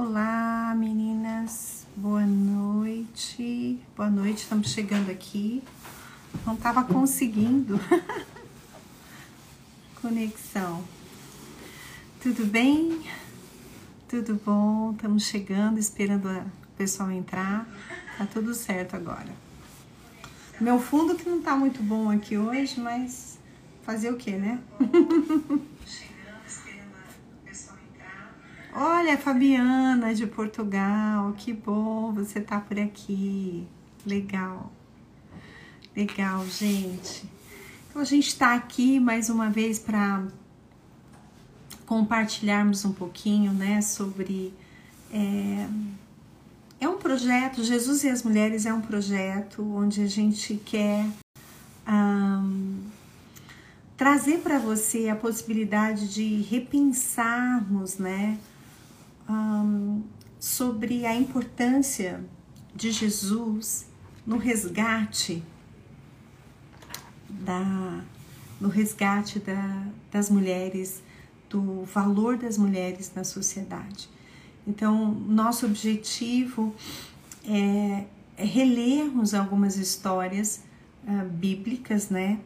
Olá, meninas. Boa noite. Boa noite. Estamos chegando aqui. Não estava conseguindo conexão. Tudo bem? Tudo bom? Estamos chegando, esperando o pessoal entrar. Tá tudo certo agora. Meu fundo que não tá muito bom aqui hoje, mas fazer o que, né? Olha, Fabiana de Portugal, que bom você tá por aqui. Legal. Legal, gente. Então a gente está aqui mais uma vez para compartilharmos um pouquinho, né, sobre é, é um projeto. Jesus e as Mulheres é um projeto onde a gente quer um, trazer para você a possibilidade de repensarmos, né, um, sobre a importância de Jesus no resgate da no resgate da, das mulheres, do valor das mulheres na sociedade. Então, nosso objetivo é, é relermos algumas histórias uh, bíblicas, né?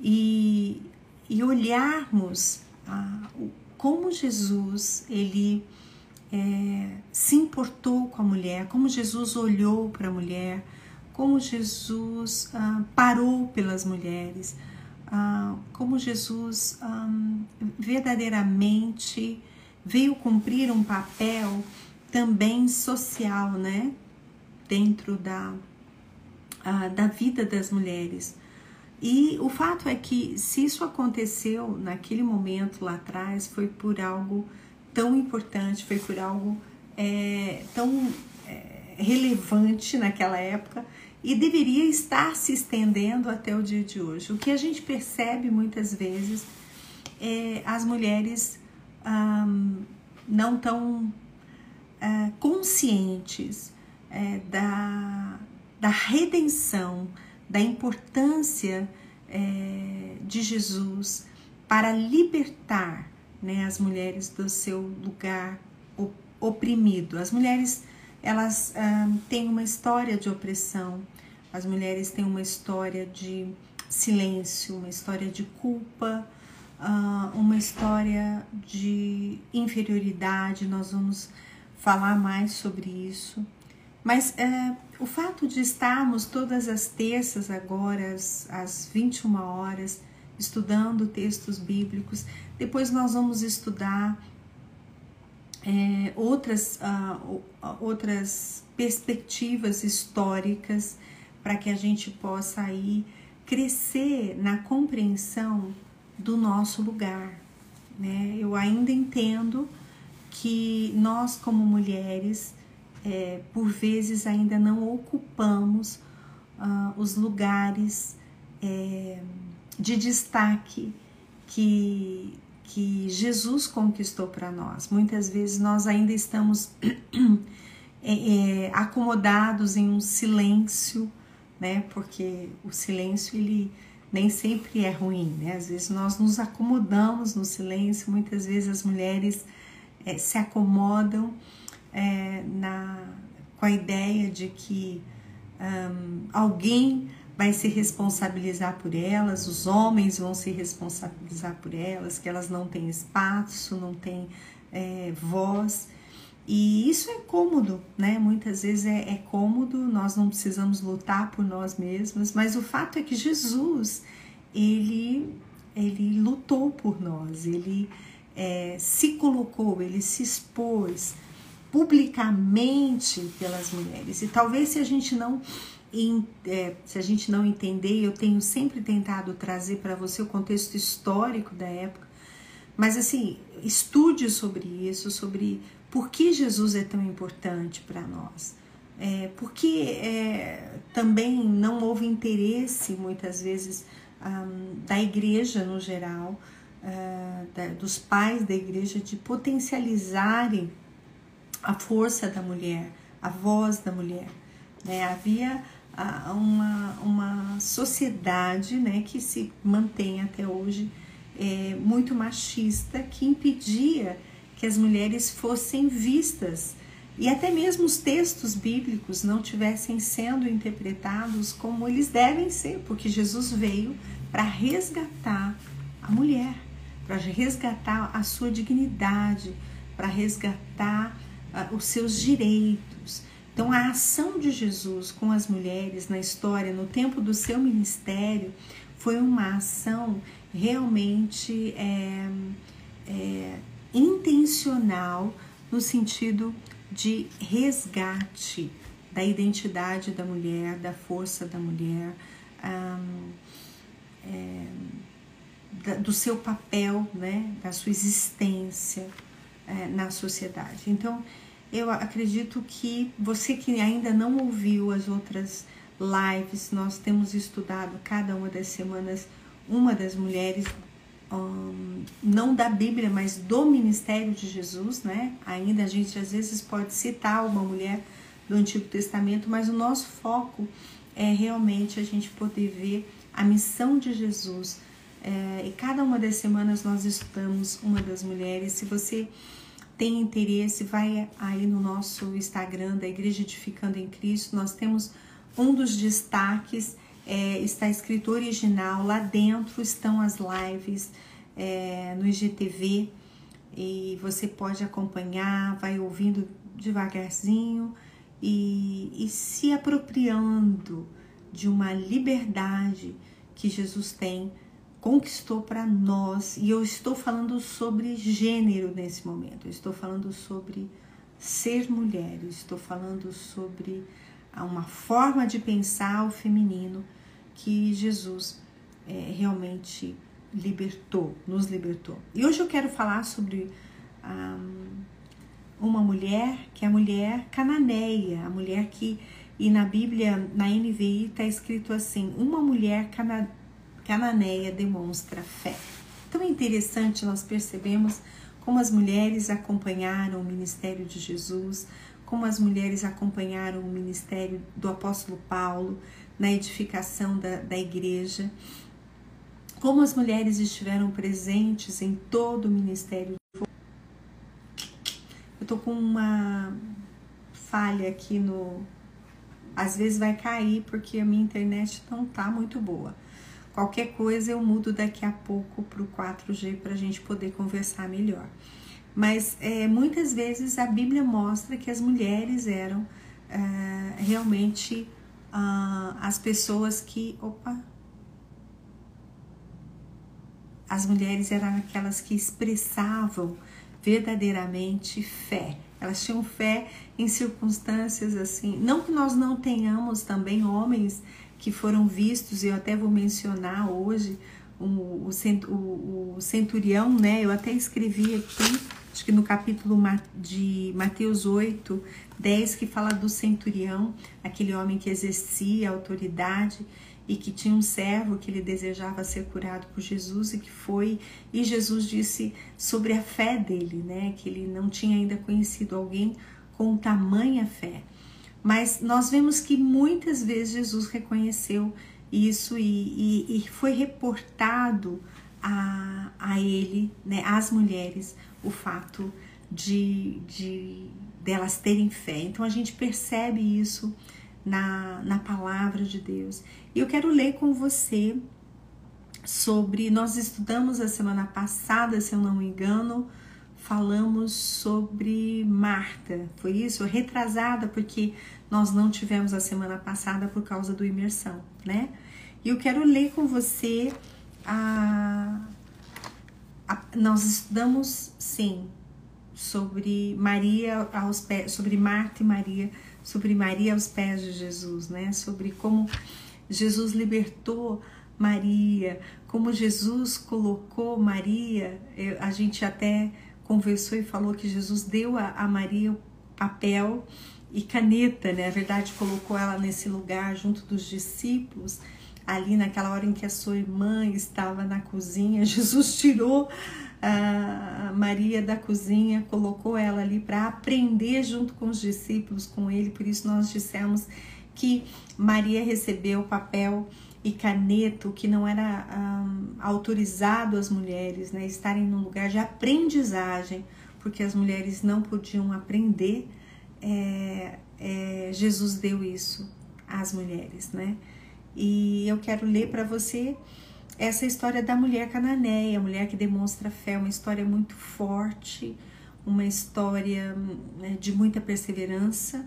E, e olharmos uh, como Jesus ele é, se importou com a mulher, como Jesus olhou para a mulher, como Jesus ah, parou pelas mulheres, ah, como Jesus ah, verdadeiramente veio cumprir um papel também social, né, dentro da, ah, da vida das mulheres. E o fato é que se isso aconteceu naquele momento lá atrás, foi por algo tão importante, foi por algo é, tão é, relevante naquela época e deveria estar se estendendo até o dia de hoje. O que a gente percebe muitas vezes é as mulheres não tão é, conscientes é, da, da redenção, da importância é, de Jesus para libertar né, as mulheres do seu lugar oprimido. As mulheres elas ah, têm uma história de opressão, as mulheres têm uma história de silêncio, uma história de culpa, ah, uma história de inferioridade. Nós vamos falar mais sobre isso. Mas é, o fato de estarmos todas as terças agora, às 21 horas, estudando textos bíblicos, depois nós vamos estudar é, outras, uh, outras perspectivas históricas para que a gente possa aí crescer na compreensão do nosso lugar. Né? Eu ainda entendo que nós, como mulheres, é, por vezes ainda não ocupamos uh, os lugares é, de destaque que que Jesus conquistou para nós. Muitas vezes nós ainda estamos é, é, acomodados em um silêncio, né? Porque o silêncio ele nem sempre é ruim, né? Às vezes nós nos acomodamos no silêncio. Muitas vezes as mulheres é, se acomodam é, na com a ideia de que um, alguém vai se responsabilizar por elas, os homens vão se responsabilizar por elas, que elas não têm espaço, não têm é, voz. E isso é cômodo, né? Muitas vezes é, é cômodo, nós não precisamos lutar por nós mesmos, mas o fato é que Jesus, ele, ele lutou por nós, ele é, se colocou, ele se expôs publicamente pelas mulheres. E talvez se a gente não é, se a gente não entender, eu tenho sempre tentado trazer para você o contexto histórico da época, mas assim, estude sobre isso, sobre por que Jesus é tão importante para nós. É, porque é, também não houve interesse, muitas vezes, um, da igreja no geral, uh, da, dos pais da igreja, de potencializarem a força da mulher, a voz da mulher. Né? Havia uma, uma sociedade né, que se mantém até hoje é, muito machista, que impedia que as mulheres fossem vistas e até mesmo os textos bíblicos não tivessem sendo interpretados como eles devem ser, porque Jesus veio para resgatar a mulher, para resgatar a sua dignidade, para resgatar uh, os seus direitos. Então, a ação de Jesus com as mulheres na história, no tempo do seu ministério, foi uma ação realmente é, é, intencional no sentido de resgate da identidade da mulher, da força da mulher, é, da, do seu papel, né, da sua existência é, na sociedade. Então, eu acredito que você que ainda não ouviu as outras lives, nós temos estudado cada uma das semanas uma das mulheres um, não da Bíblia, mas do ministério de Jesus, né? Ainda a gente às vezes pode citar uma mulher do Antigo Testamento, mas o nosso foco é realmente a gente poder ver a missão de Jesus. É, e cada uma das semanas nós estudamos uma das mulheres. Se você tem interesse, vai aí no nosso Instagram da Igreja Edificando em Cristo. Nós temos um dos destaques é, está escrito original, lá dentro estão as lives é, no IGTV e você pode acompanhar, vai ouvindo devagarzinho e, e se apropriando de uma liberdade que Jesus tem, conquistou para nós. E eu estou falando sobre gênero nesse momento, eu estou falando sobre ser mulher, eu estou falando sobre uma forma de pensar o feminino que Jesus é, realmente libertou, nos libertou. E hoje eu quero falar sobre um, uma mulher que é a mulher cananeia, a mulher que, e na Bíblia, na NVI, está escrito assim: uma mulher cana, cananeia demonstra fé. É interessante, nós percebemos como as mulheres acompanharam o ministério de Jesus, como as mulheres acompanharam o ministério do apóstolo Paulo na edificação da, da igreja, como as mulheres estiveram presentes em todo o ministério. Eu tô com uma falha aqui no. Às vezes vai cair porque a minha internet não tá muito boa. Qualquer coisa eu mudo daqui a pouco para o 4G para a gente poder conversar melhor. Mas é, muitas vezes a Bíblia mostra que as mulheres eram é, realmente ah, as pessoas que. Opa! As mulheres eram aquelas que expressavam verdadeiramente fé. Elas tinham fé em circunstâncias assim. Não que nós não tenhamos também homens que foram vistos, eu até vou mencionar hoje o, o, o centurião, né? Eu até escrevi aqui acho que no capítulo de Mateus 8, 10, que fala do centurião, aquele homem que exercia autoridade e que tinha um servo que ele desejava ser curado por Jesus e que foi, e Jesus disse sobre a fé dele, né, que ele não tinha ainda conhecido alguém com tamanha fé. Mas nós vemos que muitas vezes Jesus reconheceu isso e, e, e foi reportado a, a ele, né, às mulheres, o fato de, de delas terem fé. Então a gente percebe isso na, na palavra de Deus. E eu quero ler com você sobre. Nós estudamos a semana passada, se eu não me engano, falamos sobre Marta. Foi isso? Retrasada, porque nós não tivemos a semana passada por causa do imersão, né? E eu quero ler com você a, nós estudamos sim sobre Maria aos pés, sobre Marta e Maria, sobre Maria aos pés de Jesus, né? Sobre como Jesus libertou Maria, como Jesus colocou Maria. A gente até conversou e falou que Jesus deu a, a Maria papel e caneta, né? A verdade colocou ela nesse lugar junto dos discípulos ali naquela hora em que a sua irmã estava na cozinha, Jesus tirou a Maria da cozinha, colocou ela ali para aprender junto com os discípulos, com ele. Por isso nós dissemos que Maria recebeu papel e caneta, o que não era autorizado às mulheres, né, estarem num lugar de aprendizagem, porque as mulheres não podiam aprender, é, é, Jesus deu isso às mulheres, né? E eu quero ler para você essa história da mulher cananeia, a mulher que demonstra fé, uma história muito forte, uma história né, de muita perseverança,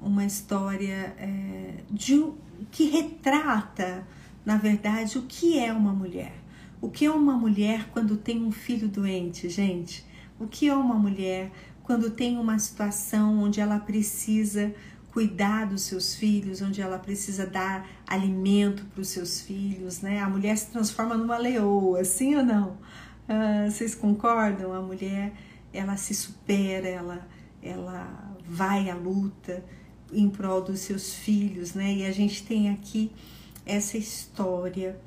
uma história é, de, que retrata, na verdade, o que é uma mulher. O que é uma mulher quando tem um filho doente, gente? O que é uma mulher quando tem uma situação onde ela precisa cuidar dos seus filhos, onde ela precisa dar alimento para os seus filhos, né? A mulher se transforma numa leoa, sim ou não? Uh, vocês concordam? A mulher ela se supera, ela, ela vai à luta em prol dos seus filhos, né? E a gente tem aqui essa história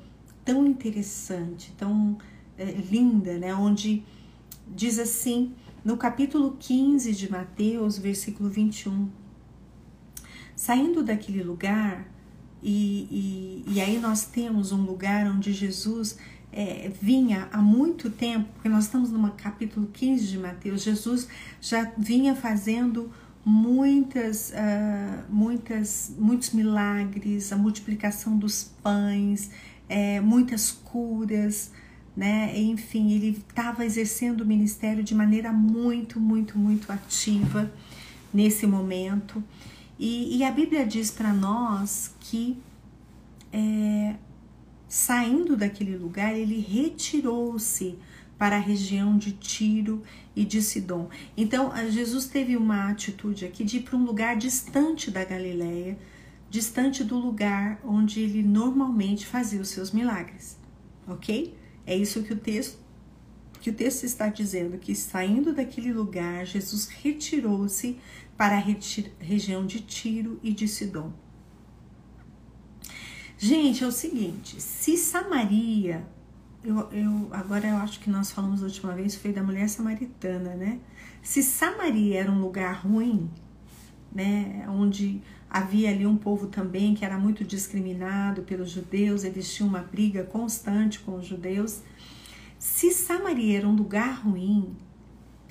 tão interessante, tão é, linda, né? Onde diz assim, no capítulo 15 de Mateus, versículo 21, saindo daquele lugar, e, e, e aí nós temos um lugar onde Jesus é, vinha há muito tempo, porque nós estamos no capítulo 15 de Mateus, Jesus já vinha fazendo muitas, uh, muitas, muitos milagres, a multiplicação dos pães, é, muitas curas, né? Enfim, ele estava exercendo o ministério de maneira muito, muito, muito ativa nesse momento. E, e a Bíblia diz para nós que é, saindo daquele lugar, ele retirou-se para a região de Tiro e de Sidom. Então, Jesus teve uma atitude aqui de ir para um lugar distante da Galileia, distante do lugar onde ele normalmente fazia os seus milagres. OK? É isso que o texto que o texto está dizendo que saindo daquele lugar, Jesus retirou-se para a região de Tiro e de Sidom. Gente, é o seguinte, se Samaria eu, eu, agora eu acho que nós falamos a última vez foi da mulher samaritana, né? Se Samaria era um lugar ruim, né, onde havia ali um povo também que era muito discriminado pelos judeus, eles tinham uma briga constante com os judeus. Se Samaria era um lugar ruim,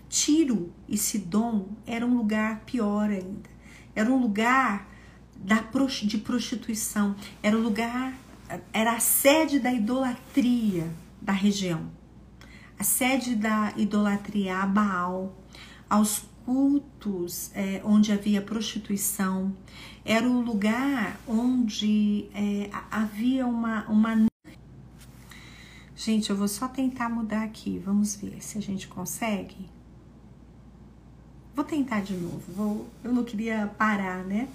Tiro e Sidom era um lugar pior ainda. Era um lugar da, de prostituição, era um lugar era a sede da idolatria da região, a sede da idolatria a Baal, aos cultos é, onde havia prostituição, era o lugar onde é, havia uma, uma. Gente, eu vou só tentar mudar aqui, vamos ver se a gente consegue. Vou tentar de novo, vou, eu não queria parar, né?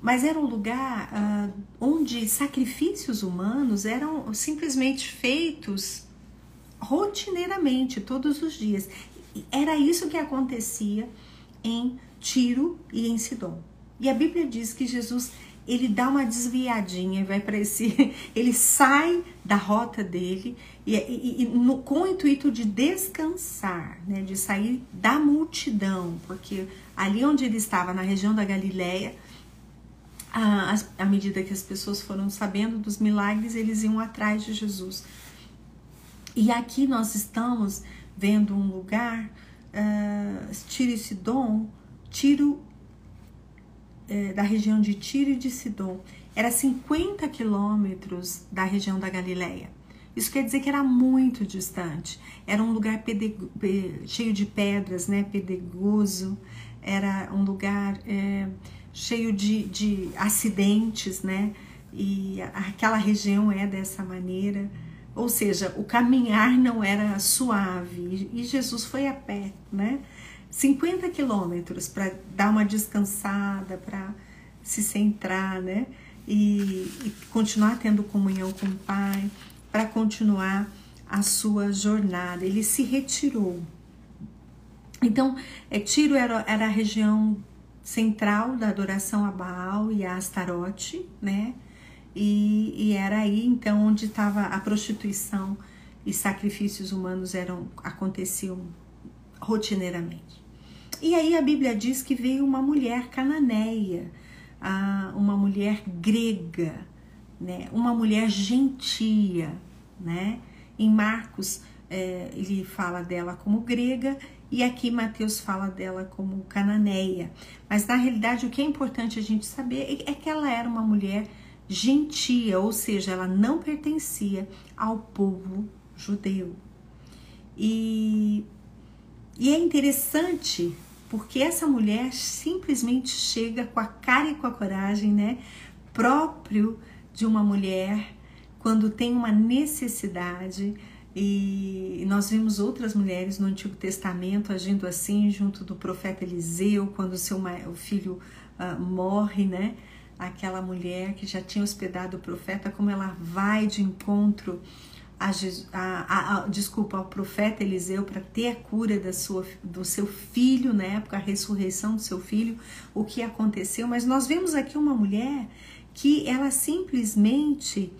Mas era um lugar uh, onde sacrifícios humanos eram simplesmente feitos rotineiramente, todos os dias. Era isso que acontecia em Tiro e em Sidom. E a Bíblia diz que Jesus ele dá uma desviadinha, vai para esse, ele sai da rota dele e, e, e no, com o intuito de descansar, né, de sair da multidão, porque ali onde ele estava na região da Galileia à, à medida que as pessoas foram sabendo dos milagres, eles iam atrás de Jesus. E aqui nós estamos vendo um lugar, uh, Tiro e Sidom, Tiro, uh, da região de Tiro e de Sidom, era 50 quilômetros da região da Galileia. Isso quer dizer que era muito distante. Era um lugar cheio de pedras, né? Pedregoso. Era um lugar é, cheio de, de acidentes, né? E aquela região é dessa maneira. Ou seja, o caminhar não era suave. E Jesus foi a pé, né? 50 quilômetros para dar uma descansada, para se centrar, né? E, e, continuar tendo comunhão com o Pai, para continuar a sua jornada. Ele se retirou. Então, é, Tiro era, era a região central da adoração a Baal e a Astarote, né? E, e era aí então onde estava a prostituição e sacrifícios humanos eram aconteciam rotineiramente. E aí a Bíblia diz que veio uma mulher cananeia, uma mulher grega, né? Uma mulher gentia, né? Em Marcos é, ele fala dela como grega e aqui Mateus fala dela como cananeia. Mas na realidade o que é importante a gente saber é que ela era uma mulher gentia, ou seja, ela não pertencia ao povo judeu. E, e é interessante porque essa mulher simplesmente chega com a cara e com a coragem, né, próprio de uma mulher quando tem uma necessidade. E nós vimos outras mulheres no Antigo Testamento agindo assim, junto do profeta Eliseu, quando seu filho uh, morre, né? Aquela mulher que já tinha hospedado o profeta, como ela vai de encontro a, a, a, desculpa, ao profeta Eliseu para ter a cura da sua, do seu filho na época, a ressurreição do seu filho, o que aconteceu. Mas nós vemos aqui uma mulher que ela simplesmente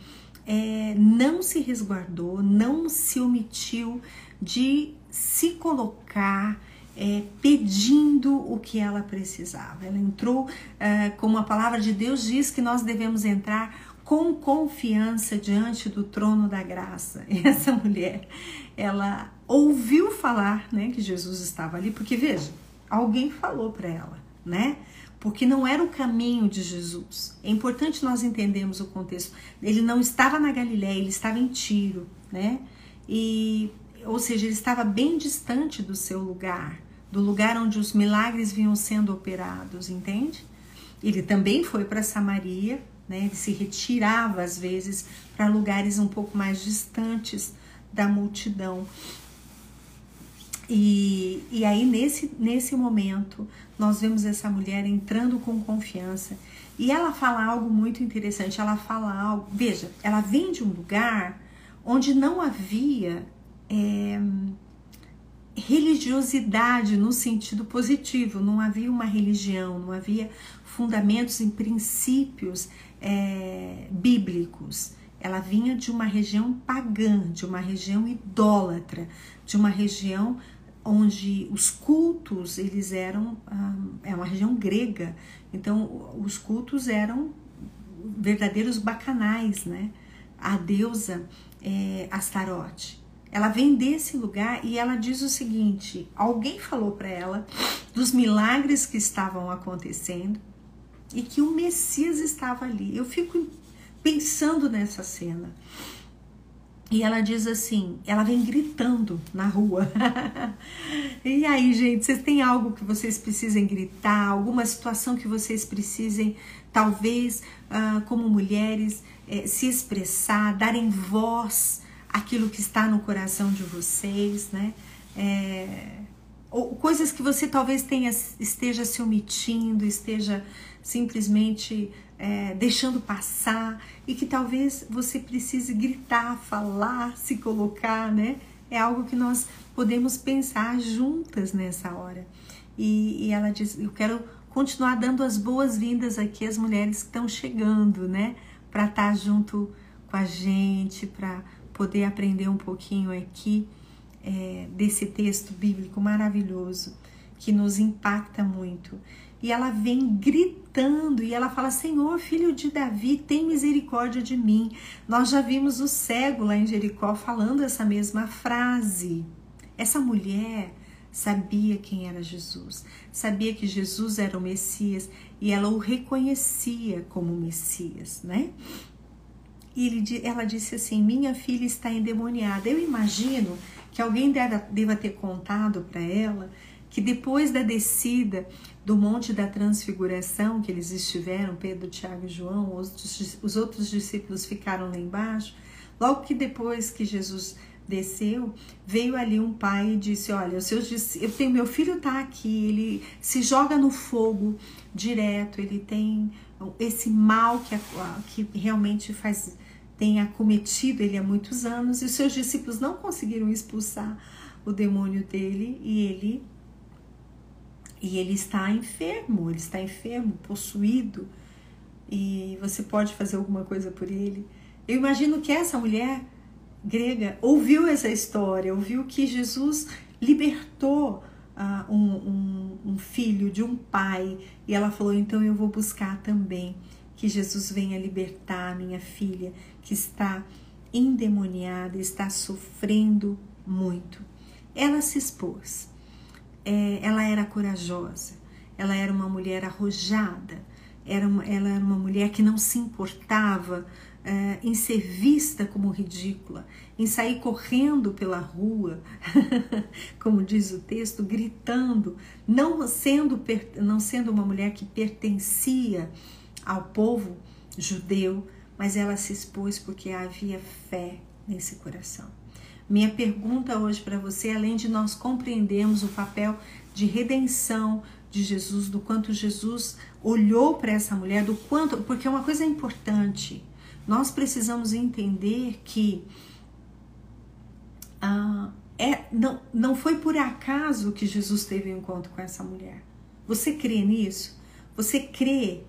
é, não se resguardou, não se omitiu de se colocar é, pedindo o que ela precisava. Ela entrou, é, como a palavra de Deus diz que nós devemos entrar com confiança diante do trono da graça. E essa mulher, ela ouviu falar, né, que Jesus estava ali, porque veja, alguém falou para ela, né? Porque não era o caminho de Jesus. É importante nós entendermos o contexto. Ele não estava na Galiléia, ele estava em Tiro, né? E ou seja, ele estava bem distante do seu lugar, do lugar onde os milagres vinham sendo operados, entende? Ele também foi para Samaria, né? Ele se retirava às vezes para lugares um pouco mais distantes da multidão. E, e aí, nesse, nesse momento, nós vemos essa mulher entrando com confiança. E ela fala algo muito interessante. Ela fala algo. Veja, ela vem de um lugar onde não havia é, religiosidade no sentido positivo, não havia uma religião, não havia fundamentos em princípios é, bíblicos. Ela vinha de uma região pagã, de uma região idólatra, de uma região onde os cultos eles eram ah, é uma região grega, então os cultos eram verdadeiros bacanais, né? A deusa é, Astarote. Ela vem desse lugar e ela diz o seguinte: alguém falou para ela dos milagres que estavam acontecendo e que o Messias estava ali. Eu fico pensando nessa cena. E ela diz assim, ela vem gritando na rua. e aí, gente, vocês têm algo que vocês precisem gritar, alguma situação que vocês precisem, talvez, uh, como mulheres, eh, se expressar, darem voz àquilo que está no coração de vocês, né? É, ou coisas que você talvez tenha, esteja se omitindo, esteja simplesmente é, deixando passar e que talvez você precise gritar, falar, se colocar, né? É algo que nós podemos pensar juntas nessa hora. E, e ela diz: Eu quero continuar dando as boas-vindas aqui às mulheres que estão chegando, né? Para estar junto com a gente, para poder aprender um pouquinho aqui é, desse texto bíblico maravilhoso que nos impacta muito e ela vem gritando e ela fala: Senhor, filho de Davi, tem misericórdia de mim. Nós já vimos o cego lá em Jericó falando essa mesma frase. Essa mulher sabia quem era Jesus, sabia que Jesus era o Messias e ela o reconhecia como Messias, né? E ele, ela disse assim: Minha filha está endemoniada. Eu imagino que alguém deva, deva ter contado para ela que depois da descida do Monte da Transfiguração, que eles estiveram, Pedro, Tiago e João, os, os outros discípulos ficaram lá embaixo, logo que depois que Jesus desceu, veio ali um pai e disse: Olha, os seus, eu tenho, meu filho está aqui, ele se joga no fogo direto, ele tem esse mal que, que realmente faz tem acometido ele há muitos anos, e os seus discípulos não conseguiram expulsar o demônio dele, e ele e ele está enfermo, ele está enfermo, possuído, e você pode fazer alguma coisa por ele. Eu imagino que essa mulher grega ouviu essa história, ouviu que Jesus libertou uh, um, um, um filho de um pai, e ela falou: então eu vou buscar também que Jesus venha libertar a minha filha que está endemoniada, está sofrendo muito. Ela se expôs. É, ela era corajosa. Ela era uma mulher arrojada. Era uma, ela era uma mulher que não se importava é, em ser vista como ridícula, em sair correndo pela rua, como diz o texto, gritando, não sendo, não sendo uma mulher que pertencia ao povo judeu, mas ela se expôs porque havia fé nesse coração. Minha pergunta hoje para você, além de nós compreendermos o papel de redenção de Jesus, do quanto Jesus olhou para essa mulher, do quanto, porque uma coisa importante, nós precisamos entender que ah, é, não, não foi por acaso que Jesus teve um encontro com essa mulher. Você crê nisso? Você crê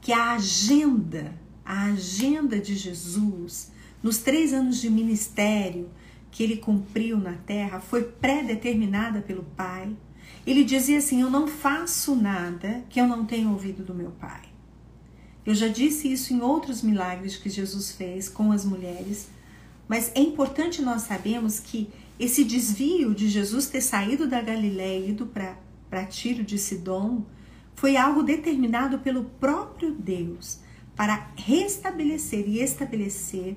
que a agenda, a agenda de Jesus, nos três anos de ministério que ele cumpriu na terra, foi pré-determinada pelo Pai? Ele dizia assim: Eu não faço nada que eu não tenha ouvido do meu Pai. Eu já disse isso em outros milagres que Jesus fez com as mulheres, mas é importante nós sabermos que esse desvio de Jesus ter saído da Galiléia e ido para Tiro de Sidom foi algo determinado pelo próprio Deus para restabelecer e estabelecer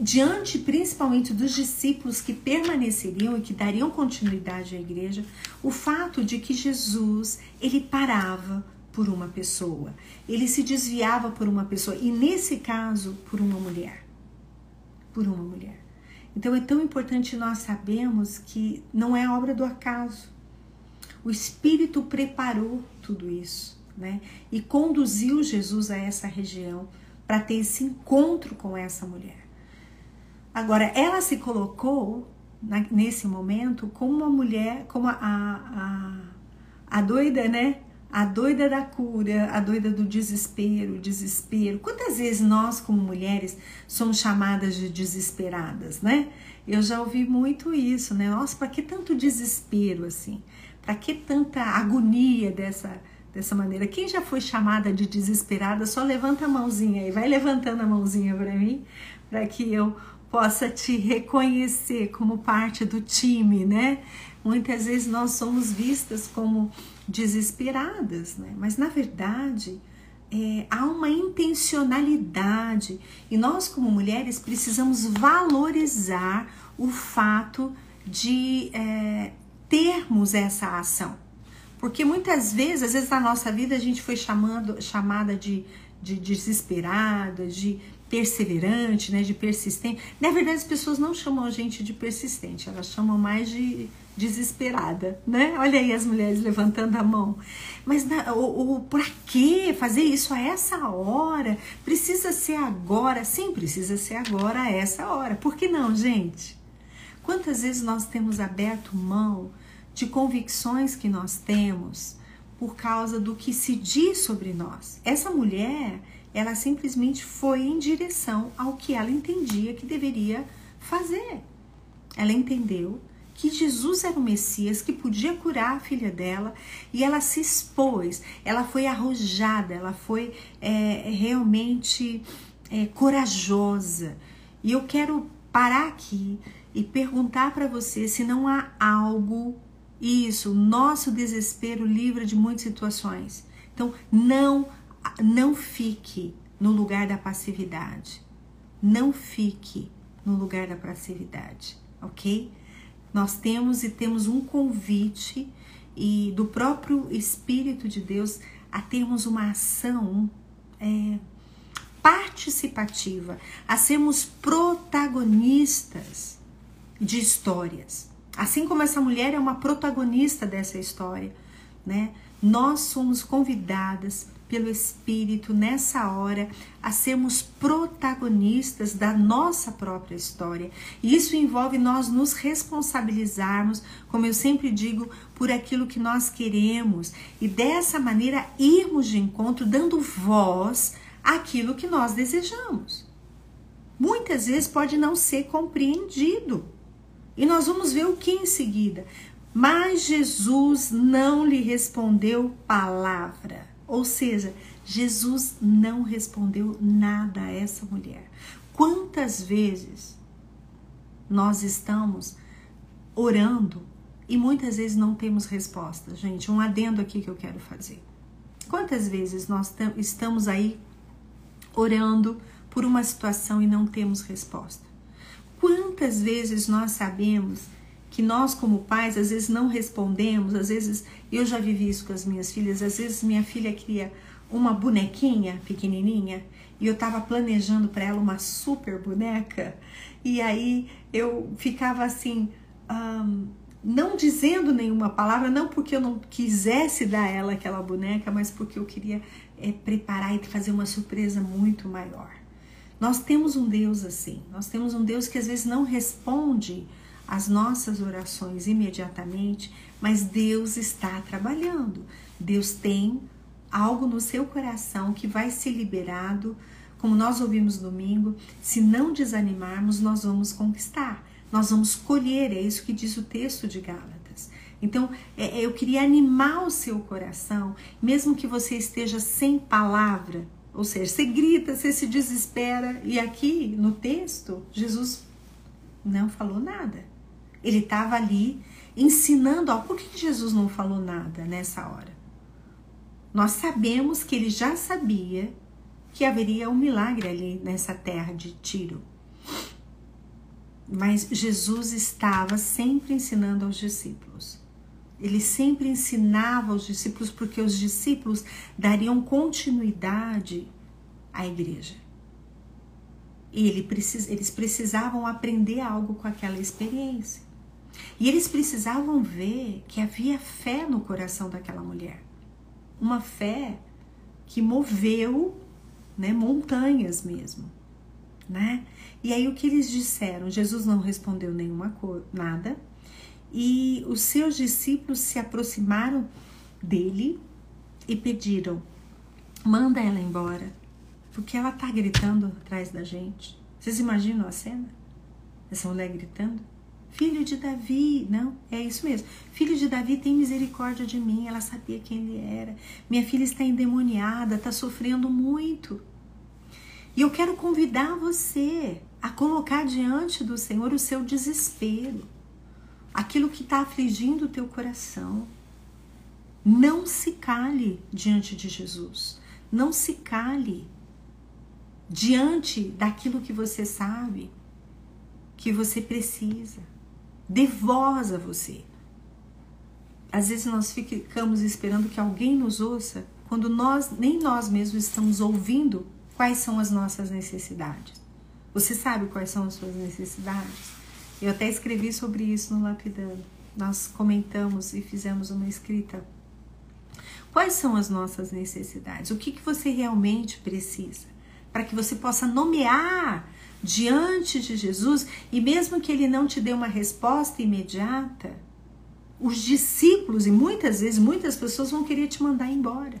diante principalmente dos discípulos que permaneceriam e que dariam continuidade à igreja, o fato de que Jesus, ele parava por uma pessoa. Ele se desviava por uma pessoa e nesse caso por uma mulher. Por uma mulher. Então é tão importante nós sabermos que não é obra do acaso. O Espírito preparou tudo isso, né? E conduziu Jesus a essa região para ter esse encontro com essa mulher. Agora, ela se colocou na, nesse momento como uma mulher, como a, a, a doida, né? a doida da cura, a doida do desespero, desespero. Quantas vezes nós, como mulheres, somos chamadas de desesperadas, né? Eu já ouvi muito isso, né? Nossa, para que tanto desespero assim? Para que tanta agonia dessa dessa maneira? Quem já foi chamada de desesperada, só levanta a mãozinha aí, vai levantando a mãozinha para mim, para que eu possa te reconhecer como parte do time, né? Muitas vezes nós somos vistas como desesperadas, né? Mas na verdade é, há uma intencionalidade e nós como mulheres precisamos valorizar o fato de é, termos essa ação, porque muitas vezes, às vezes na nossa vida a gente foi chamando, chamada de, de desesperada, de perseverante, né, de persistente. Na verdade, as pessoas não chamam a gente de persistente, elas chamam mais de desesperada, né? Olha aí as mulheres levantando a mão. Mas o, o para que fazer isso a essa hora? Precisa ser agora? Sim, precisa ser agora a essa hora. Por que não, gente? Quantas vezes nós temos aberto mão de convicções que nós temos por causa do que se diz sobre nós? Essa mulher, ela simplesmente foi em direção ao que ela entendia que deveria fazer. Ela entendeu que Jesus era o Messias que podia curar a filha dela e ela se expôs, ela foi arrojada, ela foi é, realmente é, corajosa. E eu quero parar aqui e perguntar para você se não há algo, isso, nosso desespero livra de muitas situações. Então, não, não fique no lugar da passividade. Não fique no lugar da passividade, ok? nós temos e temos um convite e do próprio Espírito de Deus a termos uma ação é, participativa, a sermos protagonistas de histórias. Assim como essa mulher é uma protagonista dessa história, né? Nós somos convidadas pelo Espírito nessa hora a sermos protagonistas da nossa própria história. E isso envolve nós nos responsabilizarmos, como eu sempre digo, por aquilo que nós queremos e dessa maneira irmos de encontro dando voz àquilo que nós desejamos. Muitas vezes pode não ser compreendido. E nós vamos ver o que em seguida. Mas Jesus não lhe respondeu palavra. Ou seja, Jesus não respondeu nada a essa mulher. Quantas vezes nós estamos orando e muitas vezes não temos resposta. Gente, um adendo aqui que eu quero fazer. Quantas vezes nós estamos aí orando por uma situação e não temos resposta? Quantas vezes nós sabemos que nós, como pais, às vezes não respondemos, às vezes eu já vivi isso com as minhas filhas, às vezes minha filha queria uma bonequinha pequenininha e eu estava planejando para ela uma super boneca e aí eu ficava assim. Um, não dizendo nenhuma palavra, não porque eu não quisesse dar ela aquela boneca, mas porque eu queria é, preparar e fazer uma surpresa muito maior. Nós temos um Deus assim, nós temos um Deus que às vezes não responde às nossas orações imediatamente, mas Deus está trabalhando. Deus tem algo no seu coração que vai ser liberado, como nós ouvimos domingo. Se não desanimarmos, nós vamos conquistar nós vamos colher, é isso que diz o texto de Gálatas. Então, é, é, eu queria animar o seu coração, mesmo que você esteja sem palavra, ou seja, você grita, você se desespera, e aqui no texto, Jesus não falou nada. Ele estava ali ensinando algo. Por que Jesus não falou nada nessa hora? Nós sabemos que ele já sabia que haveria um milagre ali nessa terra de Tiro. Mas Jesus estava sempre ensinando aos discípulos. Ele sempre ensinava aos discípulos porque os discípulos dariam continuidade à igreja. E eles precisavam aprender algo com aquela experiência. E eles precisavam ver que havia fé no coração daquela mulher. Uma fé que moveu né, montanhas mesmo. Né? E aí o que eles disseram? Jesus não respondeu nenhuma coisa, nada. E os seus discípulos se aproximaram dele e pediram: manda ela embora, porque ela está gritando atrás da gente. Vocês imaginam a cena? Essa mulher gritando? Filho de Davi, não, é isso mesmo. Filho de Davi, tem misericórdia de mim. Ela sabia quem ele era. Minha filha está endemoniada, está sofrendo muito. E eu quero convidar você a colocar diante do Senhor o seu desespero, aquilo que está afligindo o teu coração. Não se cale diante de Jesus. Não se cale diante daquilo que você sabe que você precisa. Dê voz a você. Às vezes nós ficamos esperando que alguém nos ouça quando nós nem nós mesmos estamos ouvindo quais são as nossas necessidades. Você sabe quais são as suas necessidades? Eu até escrevi sobre isso no Lapidando. Nós comentamos e fizemos uma escrita. Quais são as nossas necessidades? O que, que você realmente precisa? Para que você possa nomear diante de Jesus e mesmo que ele não te dê uma resposta imediata, os discípulos e muitas vezes muitas pessoas vão querer te mandar embora.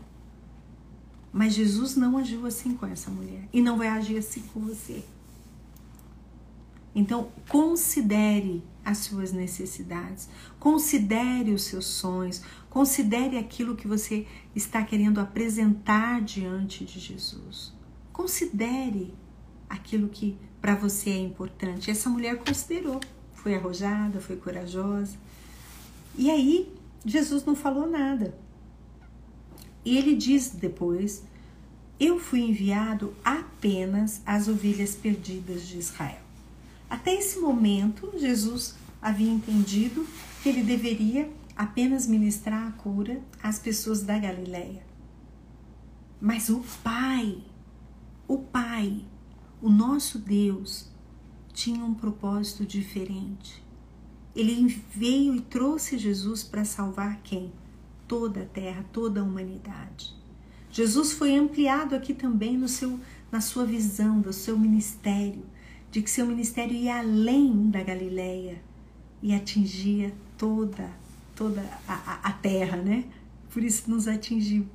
Mas Jesus não agiu assim com essa mulher e não vai agir assim com você. Então, considere as suas necessidades, considere os seus sonhos, considere aquilo que você está querendo apresentar diante de Jesus. Considere aquilo que para você é importante. Essa mulher considerou, foi arrojada, foi corajosa. E aí, Jesus não falou nada. E ele diz depois: Eu fui enviado apenas às ovelhas perdidas de Israel. Até esse momento, Jesus havia entendido que ele deveria apenas ministrar a cura às pessoas da Galileia. Mas o Pai, o Pai, o nosso Deus, tinha um propósito diferente. Ele veio e trouxe Jesus para salvar quem? Toda a terra, toda a humanidade. Jesus foi ampliado aqui também no seu, na sua visão, do seu ministério de que seu ministério ia além da Galileia e atingia toda, toda a, a terra, né? Por isso nos atingiu.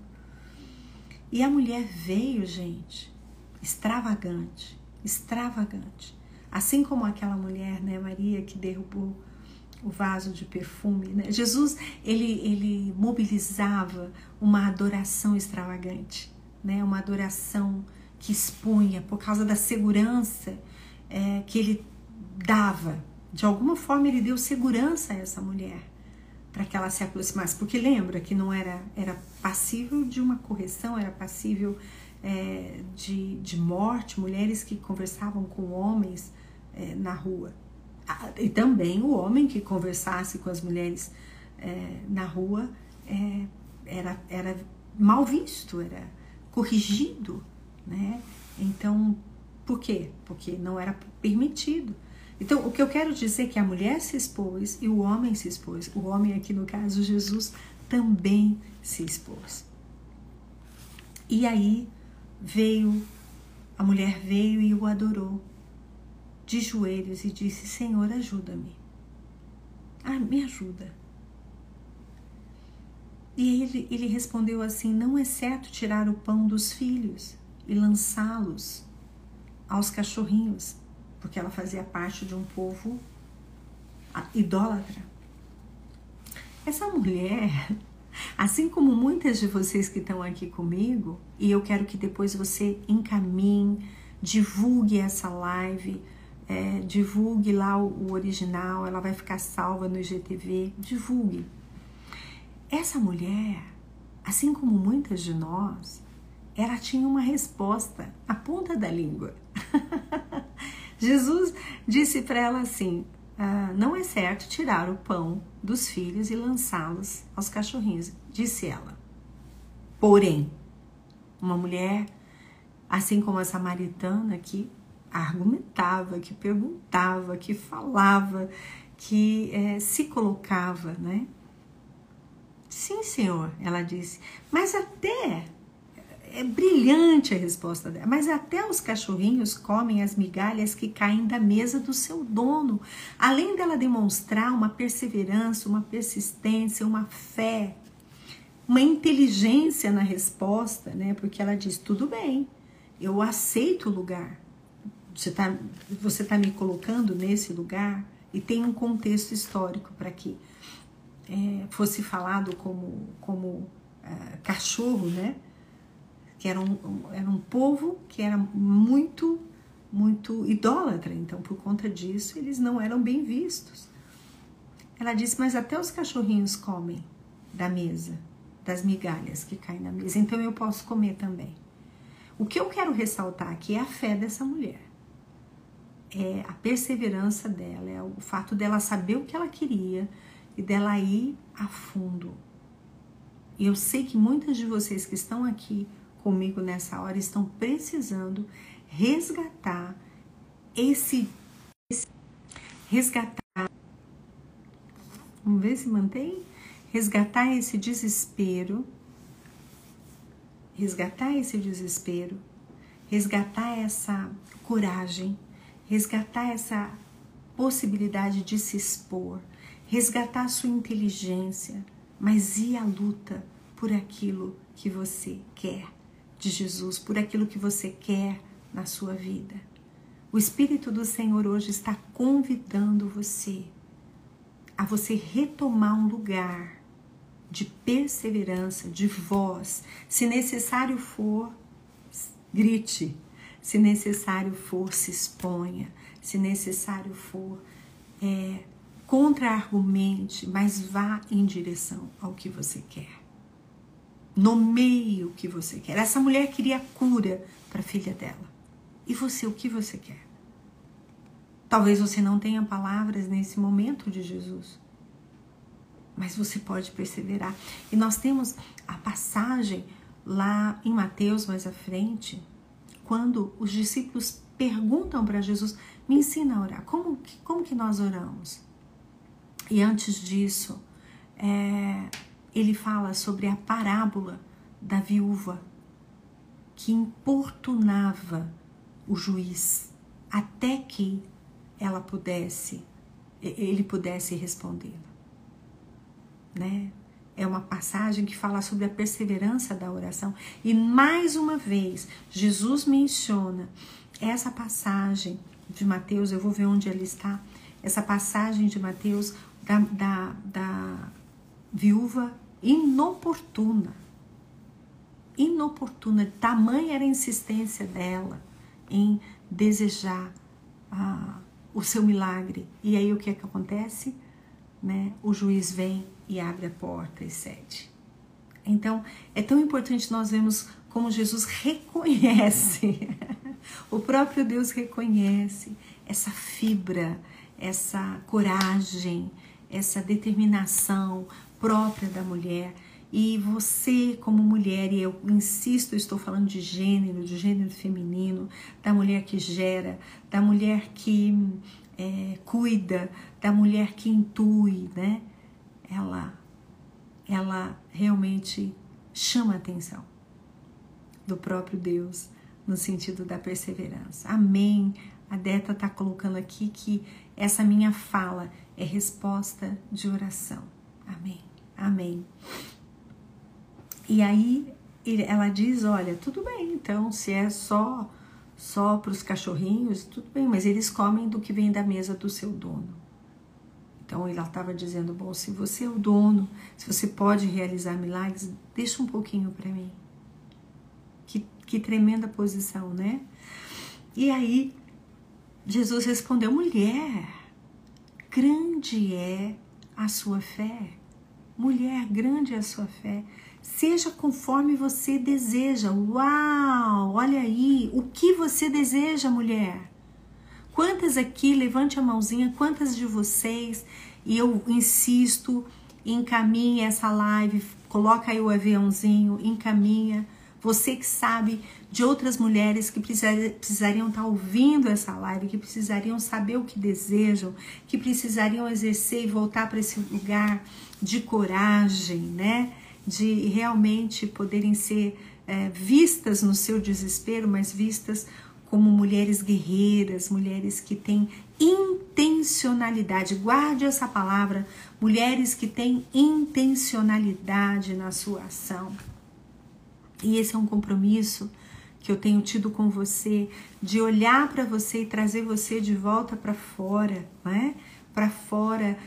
E a mulher veio, gente, extravagante, extravagante. Assim como aquela mulher, né, Maria, que derrubou o vaso de perfume. Né? Jesus, ele, ele mobilizava uma adoração extravagante, né? uma adoração que expunha por causa da segurança é, que ele dava De alguma forma ele deu segurança a essa mulher para que ela se aproximasse, porque lembra que não era era passível de uma correção, era passível é, de, de morte, mulheres que conversavam com homens é, na rua. E também o homem que conversasse com as mulheres é, na rua é, era, era mal visto, era corrigido, né? Então, por quê? Porque não era permitido. Então, o que eu quero dizer é que a mulher se expôs e o homem se expôs. O homem, aqui no caso, Jesus, também se expôs. E aí veio, a mulher veio e o adorou de joelhos e disse: Senhor, ajuda-me. Ah, me ajuda. E ele, ele respondeu assim: Não é certo tirar o pão dos filhos e lançá-los aos cachorrinhos porque ela fazia parte de um povo idólatra. Essa mulher, assim como muitas de vocês que estão aqui comigo, e eu quero que depois você encaminhe, divulgue essa live, é, divulgue lá o, original, ela vai ficar salva no IGTV, divulgue. Essa mulher, assim como muitas de nós, ela tinha uma resposta à ponta da língua. Jesus disse para ela assim: ah, Não é certo tirar o pão dos filhos e lançá-los aos cachorrinhos, disse ela. Porém, uma mulher, assim como a samaritana, que argumentava, que perguntava, que falava, que é, se colocava, né? Sim, senhor, ela disse, mas até é brilhante a resposta dela. Mas até os cachorrinhos comem as migalhas que caem da mesa do seu dono. Além dela demonstrar uma perseverança, uma persistência, uma fé, uma inteligência na resposta, né? Porque ela diz: tudo bem, eu aceito o lugar. Você está você tá me colocando nesse lugar e tem um contexto histórico para que é, fosse falado como, como é, cachorro, né? Que era um, era um povo que era muito, muito idólatra. Então, por conta disso, eles não eram bem vistos. Ela disse: Mas até os cachorrinhos comem da mesa, das migalhas que caem na mesa, então eu posso comer também. O que eu quero ressaltar aqui é a fé dessa mulher. É a perseverança dela, é o fato dela saber o que ela queria e dela ir a fundo. E eu sei que muitas de vocês que estão aqui comigo nessa hora estão precisando resgatar esse, esse resgatar. Vamos ver se mantém? Resgatar esse desespero. Resgatar esse desespero. Resgatar essa coragem. Resgatar essa possibilidade de se expor. Resgatar sua inteligência. Mas ir à luta por aquilo que você quer de Jesus, por aquilo que você quer na sua vida. O Espírito do Senhor hoje está convidando você a você retomar um lugar de perseverança, de voz. Se necessário for, grite. Se necessário for, se exponha. Se necessário for, é, contra-argumente, mas vá em direção ao que você quer nomeie o que você quer. Essa mulher queria cura para a filha dela. E você, o que você quer? Talvez você não tenha palavras nesse momento de Jesus, mas você pode perseverar. E nós temos a passagem lá em Mateus mais à frente, quando os discípulos perguntam para Jesus: me ensina a orar. Como que, como que nós oramos? E antes disso, é, ele fala sobre a parábola da viúva que importunava o juiz até que ela pudesse ele pudesse respondê-la, né? É uma passagem que fala sobre a perseverança da oração e mais uma vez Jesus menciona essa passagem de Mateus, eu vou ver onde ela está, essa passagem de Mateus da, da, da viúva inoportuna. Inoportuna, tamanha era a insistência dela em desejar a, o seu milagre. E aí o que é que acontece? Né? O juiz vem e abre a porta e cede. Então, é tão importante nós vermos como Jesus reconhece, o próprio Deus reconhece essa fibra, essa coragem, essa determinação própria da mulher. E você, como mulher, e eu insisto, estou falando de gênero, de gênero feminino, da mulher que gera, da mulher que é, cuida, da mulher que intui, né? Ela, ela realmente chama a atenção do próprio Deus no sentido da perseverança. Amém. A Deta está colocando aqui que essa minha fala é resposta de oração. Amém. Amém. E aí ela diz, olha, tudo bem, então se é só só para os cachorrinhos, tudo bem, mas eles comem do que vem da mesa do seu dono. Então ela estava dizendo, bom, se você é o dono, se você pode realizar milagres, deixa um pouquinho para mim. Que, que tremenda posição, né? E aí Jesus respondeu, mulher, grande é a sua fé. Mulher, grande é a sua fé. Seja conforme você deseja. Uau! Olha aí, o que você deseja, mulher? Quantas aqui, levante a mãozinha, quantas de vocês, e eu insisto, encaminhe essa live, coloca aí o aviãozinho, encaminha. Você que sabe de outras mulheres que precisariam estar ouvindo essa live, que precisariam saber o que desejam, que precisariam exercer e voltar para esse lugar de coragem, né? de realmente poderem ser é, vistas no seu desespero, mas vistas como mulheres guerreiras, mulheres que têm intencionalidade. Guarde essa palavra, mulheres que têm intencionalidade na sua ação. E esse é um compromisso que eu tenho tido com você de olhar para você e trazer você de volta para fora, né? Para fora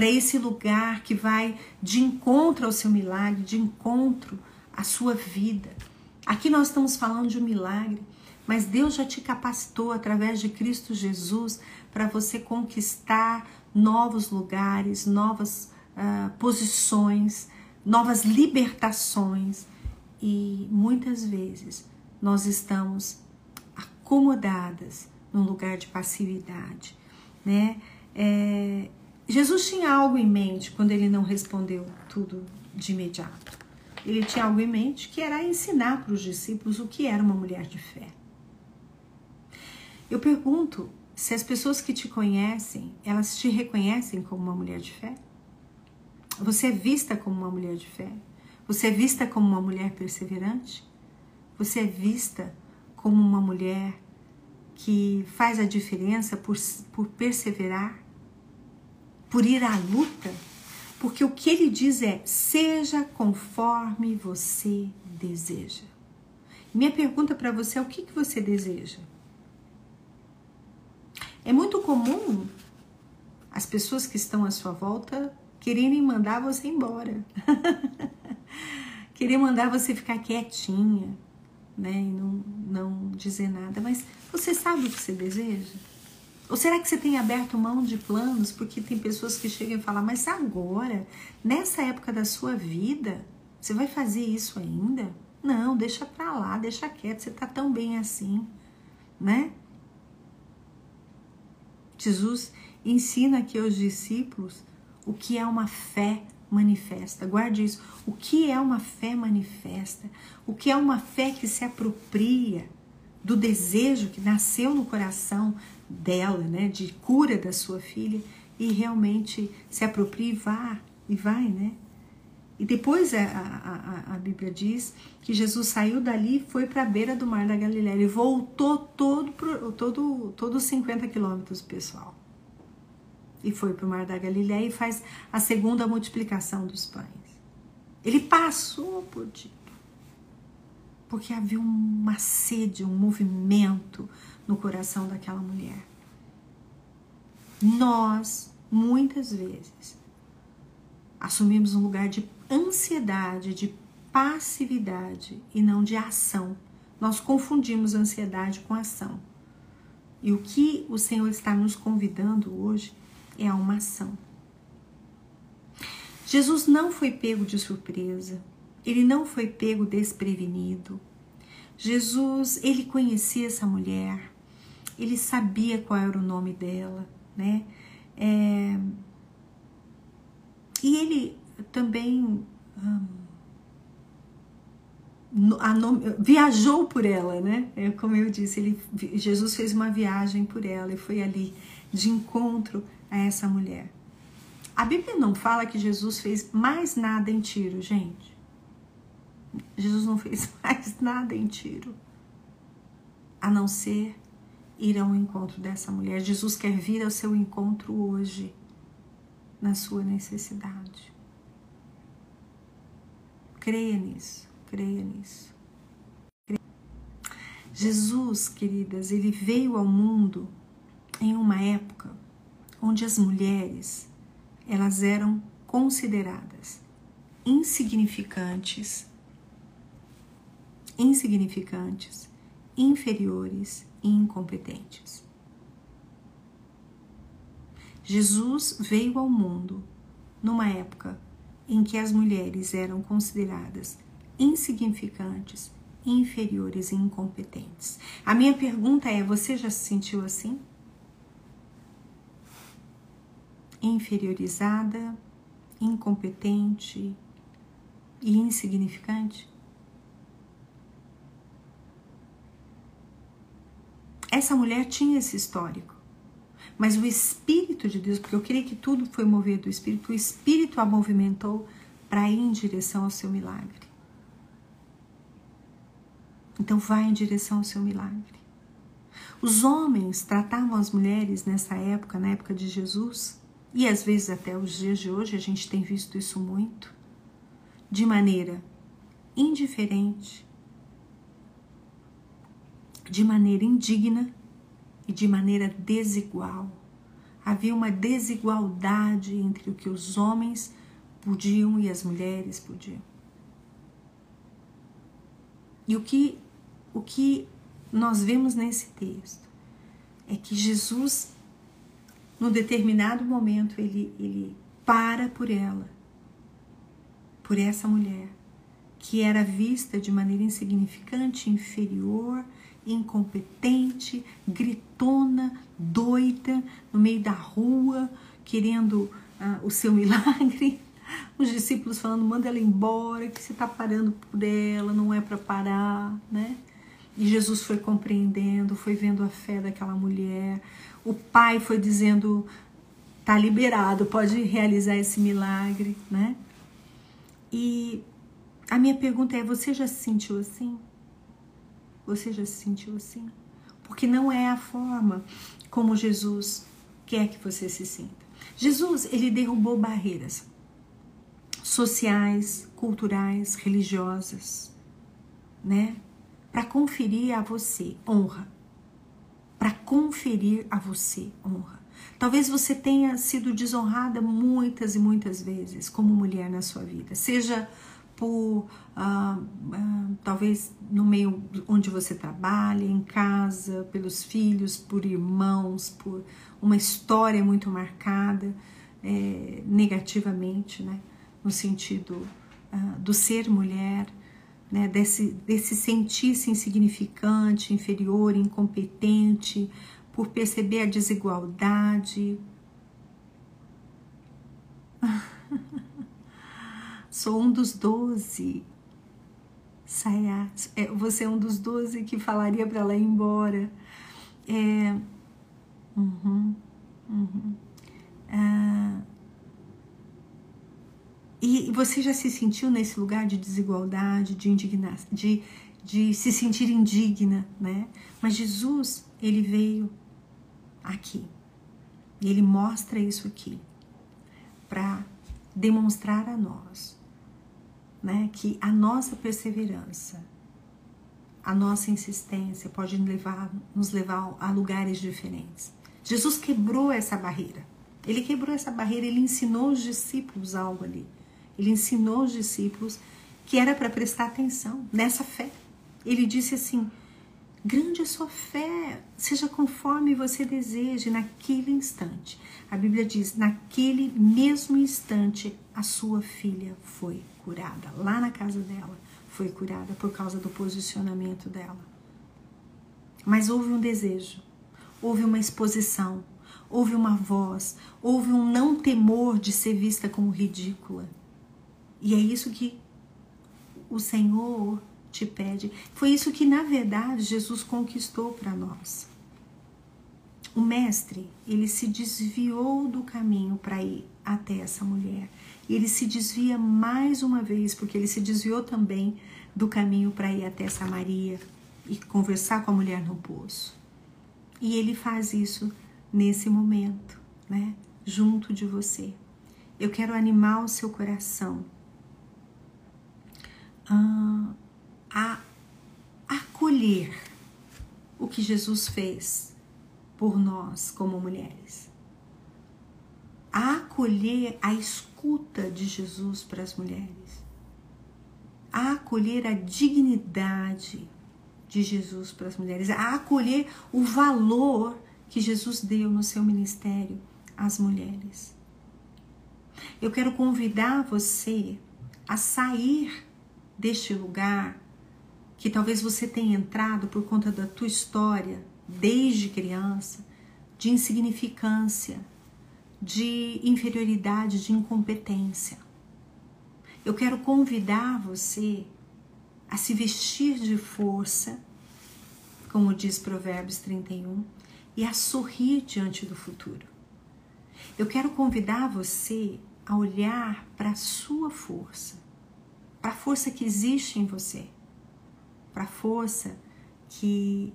para esse lugar que vai de encontro ao seu milagre, de encontro à sua vida. Aqui nós estamos falando de um milagre, mas Deus já te capacitou através de Cristo Jesus para você conquistar novos lugares, novas uh, posições, novas libertações. E muitas vezes nós estamos acomodadas num lugar de passividade, né? É, Jesus tinha algo em mente quando ele não respondeu tudo de imediato. Ele tinha algo em mente que era ensinar para os discípulos o que era uma mulher de fé. Eu pergunto se as pessoas que te conhecem, elas te reconhecem como uma mulher de fé? Você é vista como uma mulher de fé? Você é vista como uma mulher perseverante? Você é vista como uma mulher que faz a diferença por, por perseverar? Por ir à luta, porque o que ele diz é: seja conforme você deseja. Minha pergunta para você é: o que, que você deseja? É muito comum as pessoas que estão à sua volta quererem mandar você embora, querer mandar você ficar quietinha, né, e não, não dizer nada. Mas você sabe o que você deseja? Ou será que você tem aberto mão de planos porque tem pessoas que chegam e falam, mas agora, nessa época da sua vida, você vai fazer isso ainda? Não, deixa pra lá, deixa quieto, você tá tão bem assim, né? Jesus ensina aqui aos discípulos o que é uma fé manifesta. Guarde isso. O que é uma fé manifesta? O que é uma fé que se apropria do desejo que nasceu no coração dela, né, de cura da sua filha e realmente se apropria e vá e vai, né? E depois a, a, a, Bíblia diz que Jesus saiu dali e foi para a beira do mar da Galiléia. Ele voltou todo, todo, todos os 50 quilômetros, pessoal. E foi para o mar da Galiléia e faz a segunda multiplicação dos pães. Ele passou por dito. Porque havia uma sede, um movimento, no coração daquela mulher. Nós, muitas vezes, assumimos um lugar de ansiedade, de passividade e não de ação. Nós confundimos ansiedade com ação. E o que o Senhor está nos convidando hoje é a uma ação. Jesus não foi pego de surpresa, ele não foi pego desprevenido. Jesus, ele conhecia essa mulher, ele sabia qual era o nome dela, né? É... E ele também viajou por ela, né? É, como eu disse, ele, Jesus fez uma viagem por ela e foi ali de encontro a essa mulher. A Bíblia não fala que Jesus fez mais nada em Tiro, gente. Jesus não fez mais nada em Tiro, a não ser ir ao encontro dessa mulher. Jesus quer vir ao seu encontro hoje, na sua necessidade. Creia nisso, creia nisso. Jesus, queridas, ele veio ao mundo em uma época onde as mulheres elas eram consideradas insignificantes, insignificantes, inferiores e incompetentes. Jesus veio ao mundo numa época em que as mulheres eram consideradas insignificantes, inferiores e incompetentes. A minha pergunta é: você já se sentiu assim? Inferiorizada, incompetente e insignificante? Essa mulher tinha esse histórico. Mas o Espírito de Deus, porque eu creio que tudo foi movido do Espírito, o Espírito a movimentou para ir em direção ao seu milagre. Então vai em direção ao seu milagre. Os homens tratavam as mulheres nessa época, na época de Jesus, e às vezes até os dias de hoje a gente tem visto isso muito, de maneira indiferente, de maneira indigna e de maneira desigual. Havia uma desigualdade entre o que os homens podiam e as mulheres podiam. E o que, o que nós vemos nesse texto é que Jesus, num determinado momento, ele, ele para por ela, por essa mulher, que era vista de maneira insignificante, inferior, incompetente, gritona, doida, no meio da rua, querendo uh, o seu milagre. Os discípulos falando, manda ela embora, que você está parando por ela, não é para parar, né? E Jesus foi compreendendo, foi vendo a fé daquela mulher. O pai foi dizendo, tá liberado, pode realizar esse milagre, né? E a minha pergunta é: você já se sentiu assim? Você já se sentiu assim? Porque não é a forma como Jesus quer que você se sinta. Jesus, ele derrubou barreiras sociais, culturais, religiosas, né? Para conferir a você honra. Para conferir a você honra. Talvez você tenha sido desonrada muitas e muitas vezes como mulher na sua vida, seja por ah, ah, talvez no meio onde você trabalha, em casa, pelos filhos, por irmãos, por uma história muito marcada é, negativamente, né? no sentido ah, do ser mulher, né? desse, desse sentir-se insignificante, inferior, incompetente, por perceber a desigualdade. Sou um dos doze. Saia, é, você é um dos doze que falaria para ela ir embora. É, uhum, uhum. Ah, e você já se sentiu nesse lugar de desigualdade, de indignação, de, de se sentir indigna, né? Mas Jesus, ele veio aqui. E ele mostra isso aqui para demonstrar a nós né, que a nossa perseverança, a nossa insistência pode levar, nos levar a lugares diferentes. Jesus quebrou essa barreira. Ele quebrou essa barreira, ele ensinou os discípulos algo ali. Ele ensinou os discípulos que era para prestar atenção nessa fé. Ele disse assim: Grande a sua fé, seja conforme você deseje naquele instante. A Bíblia diz: naquele mesmo instante, a sua filha foi curada. Lá na casa dela, foi curada por causa do posicionamento dela. Mas houve um desejo, houve uma exposição, houve uma voz, houve um não temor de ser vista como ridícula. E é isso que o Senhor te pede. Foi isso que, na verdade, Jesus conquistou para nós. O mestre, ele se desviou do caminho para ir até essa mulher. E ele se desvia mais uma vez, porque ele se desviou também do caminho para ir até Samaria e conversar com a mulher no poço. E ele faz isso nesse momento, né? Junto de você. Eu quero animar o seu coração a, a acolher o que Jesus fez por nós como mulheres. A acolher a escuta de Jesus para as mulheres. A acolher a dignidade de Jesus para as mulheres. A acolher o valor que Jesus deu no seu ministério às mulheres. Eu quero convidar você a sair deste lugar que talvez você tenha entrado por conta da tua história desde criança, de insignificância, de inferioridade, de incompetência. Eu quero convidar você a se vestir de força, como diz Provérbios 31, e a sorrir diante do futuro. Eu quero convidar você a olhar para a sua força para a força que existe em você, para a força que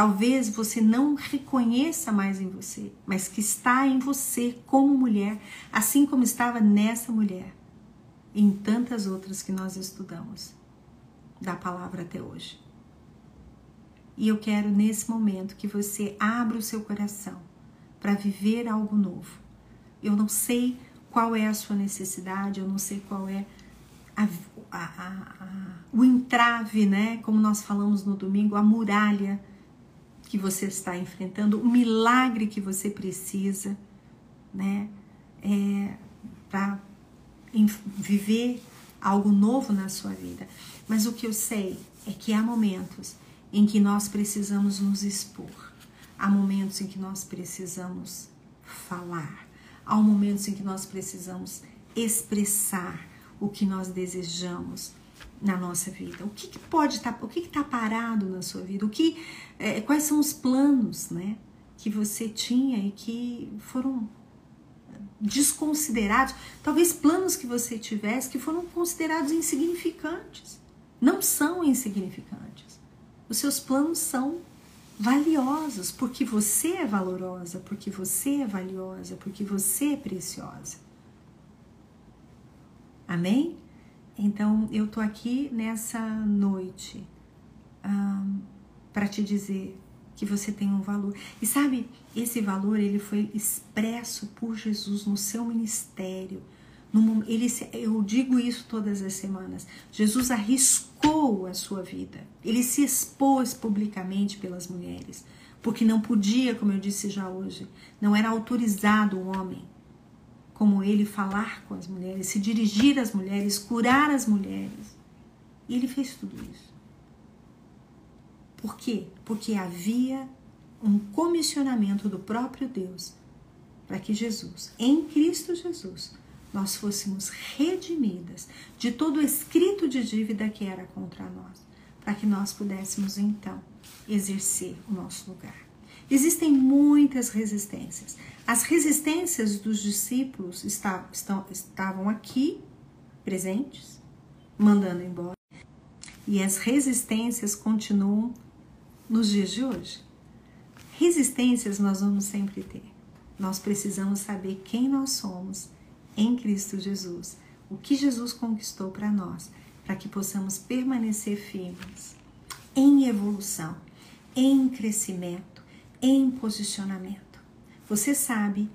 talvez você não reconheça mais em você, mas que está em você como mulher, assim como estava nessa mulher em tantas outras que nós estudamos da palavra até hoje. E eu quero nesse momento que você abra o seu coração para viver algo novo. Eu não sei qual é a sua necessidade, eu não sei qual é a, a, a, o entrave, né? Como nós falamos no domingo, a muralha que você está enfrentando, o milagre que você precisa, né? É, para viver algo novo na sua vida. Mas o que eu sei é que há momentos em que nós precisamos nos expor, há momentos em que nós precisamos falar, há momentos em que nós precisamos expressar o que nós desejamos na nossa vida. O que, que pode estar, tá, o que está parado na sua vida? O que, é, quais são os planos, né, que você tinha e que foram desconsiderados? Talvez planos que você tivesse que foram considerados insignificantes. Não são insignificantes. Os seus planos são valiosos porque você é valorosa, porque você é valiosa, porque você é preciosa. Amém? Então eu tô aqui nessa noite um, para te dizer que você tem um valor. E sabe, esse valor ele foi expresso por Jesus no seu ministério. No, ele, eu digo isso todas as semanas. Jesus arriscou a sua vida. Ele se expôs publicamente pelas mulheres, porque não podia, como eu disse já hoje, não era autorizado o homem como ele falar com as mulheres, se dirigir às mulheres, curar as mulheres. E ele fez tudo isso. Por quê? Porque havia um comissionamento do próprio Deus para que Jesus, em Cristo Jesus, nós fôssemos redimidas de todo o escrito de dívida que era contra nós, para que nós pudéssemos então exercer o nosso lugar. Existem muitas resistências. As resistências dos discípulos está, estão, estavam aqui presentes, mandando embora, e as resistências continuam nos dias de hoje. Resistências nós vamos sempre ter. Nós precisamos saber quem nós somos em Cristo Jesus, o que Jesus conquistou para nós, para que possamos permanecer firmes em evolução, em crescimento, em posicionamento. Você sabe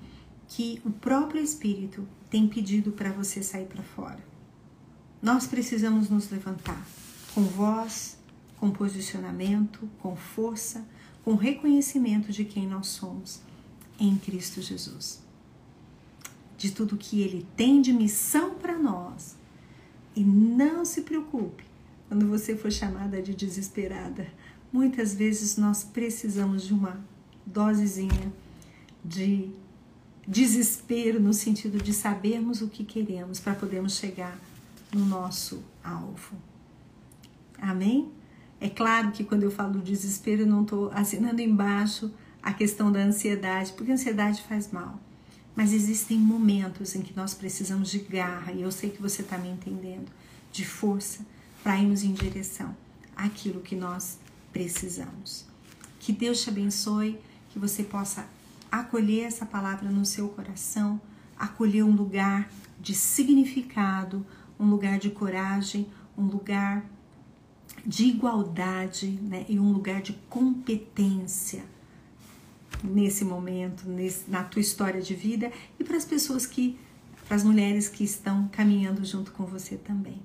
que o próprio Espírito tem pedido para você sair para fora. Nós precisamos nos levantar com voz, com posicionamento, com força, com reconhecimento de quem nós somos em Cristo Jesus. De tudo que Ele tem de missão para nós. E não se preocupe quando você for chamada de desesperada. Muitas vezes nós precisamos de uma dosezinha de desespero no sentido de sabermos o que queremos para podermos chegar no nosso alvo. Amém? É claro que quando eu falo desespero, eu não estou assinando embaixo a questão da ansiedade, porque a ansiedade faz mal. Mas existem momentos em que nós precisamos de garra, e eu sei que você está me entendendo, de força, para irmos em direção àquilo que nós precisamos. Que Deus te abençoe, que você possa acolher essa palavra no seu coração, acolher um lugar de significado, um lugar de coragem, um lugar de igualdade né, e um lugar de competência nesse momento, nesse, na tua história de vida e para as pessoas que, para as mulheres que estão caminhando junto com você também.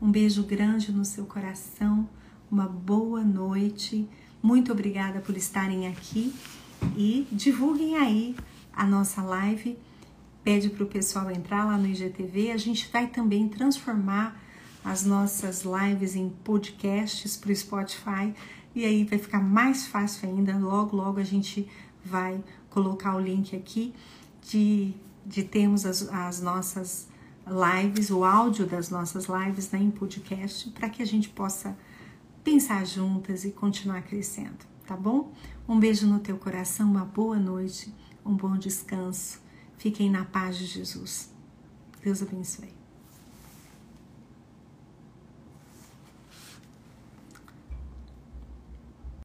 Um beijo grande no seu coração, uma boa noite, muito obrigada por estarem aqui e divulguem aí a nossa live. Pede para o pessoal entrar lá no IGTV. A gente vai também transformar as nossas lives em podcasts para o Spotify e aí vai ficar mais fácil ainda. Logo, logo a gente vai colocar o link aqui de, de termos as, as nossas lives, o áudio das nossas lives né, em podcast, para que a gente possa pensar juntas e continuar crescendo, tá bom? Um beijo no teu coração, uma boa noite, um bom descanso. Fiquem na paz de Jesus. Deus abençoe.